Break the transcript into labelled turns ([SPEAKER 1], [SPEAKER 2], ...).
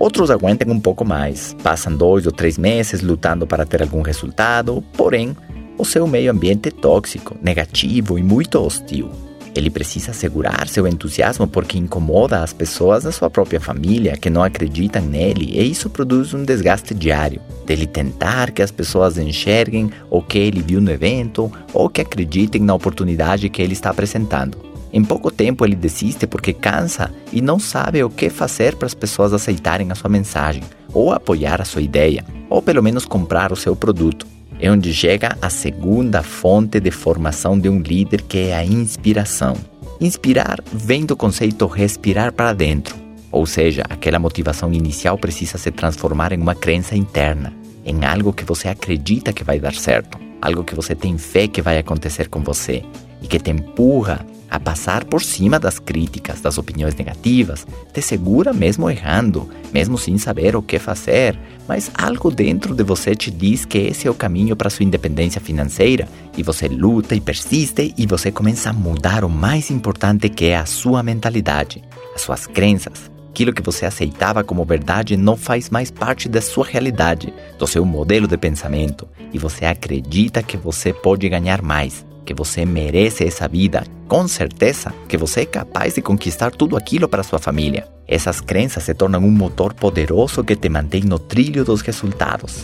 [SPEAKER 1] Outros aguentam um pouco mais, passam dois ou três meses lutando para ter algum resultado, porém, o seu meio ambiente é tóxico, negativo e muito hostil. Ele precisa segurar seu entusiasmo porque incomoda as pessoas da sua própria família que não acreditam nele e isso produz um desgaste diário. Dele tentar que as pessoas enxerguem o que ele viu no evento ou que acreditem na oportunidade que ele está apresentando. Em pouco tempo ele desiste porque cansa e não sabe o que fazer para as pessoas aceitarem a sua mensagem, ou apoiar a sua ideia, ou pelo menos comprar o seu produto é onde chega a segunda fonte de formação de um líder, que é a inspiração. Inspirar vem do conceito respirar para dentro, ou seja, aquela motivação inicial precisa se transformar em uma crença interna, em algo que você acredita que vai dar certo, algo que você tem fé que vai acontecer com você e que te empurra a passar por cima das críticas, das opiniões negativas, te segura mesmo errando, mesmo sem saber o que fazer, mas algo dentro de você te diz que esse é o caminho para sua independência financeira e você luta e persiste e você começa a mudar o mais importante que é a sua mentalidade, as suas crenças. Aquilo que você aceitava como verdade não faz mais parte da sua realidade, do seu modelo de pensamento, e você acredita que você pode ganhar mais, que você merece essa vida, com certeza que você é capaz de conquistar tudo aquilo para sua família. Essas crenças se tornam um motor poderoso que te mantém no trilho dos resultados